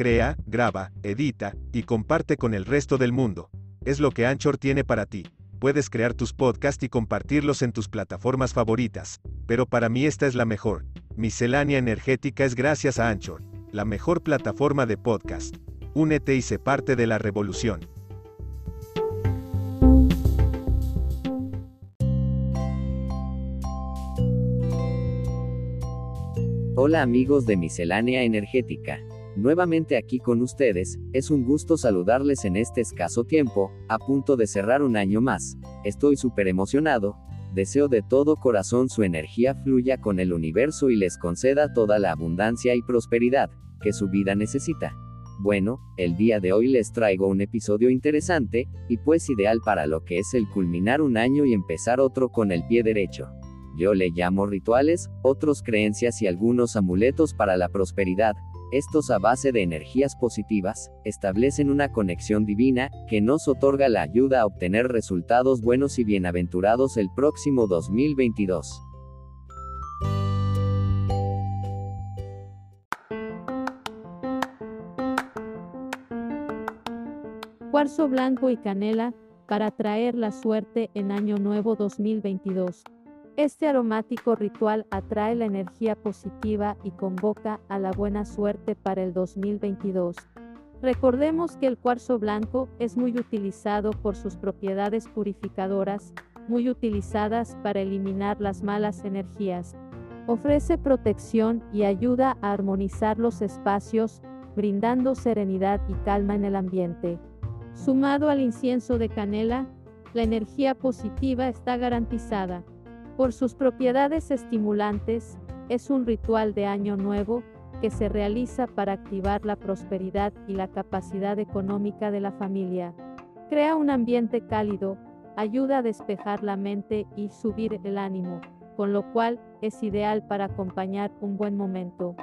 Crea, graba, edita, y comparte con el resto del mundo. Es lo que Anchor tiene para ti. Puedes crear tus podcasts y compartirlos en tus plataformas favoritas, pero para mí esta es la mejor. Miscelánea Energética es gracias a Anchor, la mejor plataforma de podcast. Únete y sé parte de la revolución. Hola amigos de Miscelánea Energética. Nuevamente aquí con ustedes, es un gusto saludarles en este escaso tiempo, a punto de cerrar un año más. Estoy súper emocionado, deseo de todo corazón su energía fluya con el universo y les conceda toda la abundancia y prosperidad que su vida necesita. Bueno, el día de hoy les traigo un episodio interesante, y pues ideal para lo que es el culminar un año y empezar otro con el pie derecho. Yo le llamo rituales, otros creencias y algunos amuletos para la prosperidad, estos a base de energías positivas, establecen una conexión divina, que nos otorga la ayuda a obtener resultados buenos y bienaventurados el próximo 2022. Cuarzo blanco y canela, para traer la suerte en Año Nuevo 2022. Este aromático ritual atrae la energía positiva y convoca a la buena suerte para el 2022. Recordemos que el cuarzo blanco es muy utilizado por sus propiedades purificadoras, muy utilizadas para eliminar las malas energías. Ofrece protección y ayuda a armonizar los espacios, brindando serenidad y calma en el ambiente. Sumado al incienso de canela, la energía positiva está garantizada. Por sus propiedades estimulantes, es un ritual de año nuevo que se realiza para activar la prosperidad y la capacidad económica de la familia. Crea un ambiente cálido, ayuda a despejar la mente y subir el ánimo, con lo cual es ideal para acompañar un buen momento.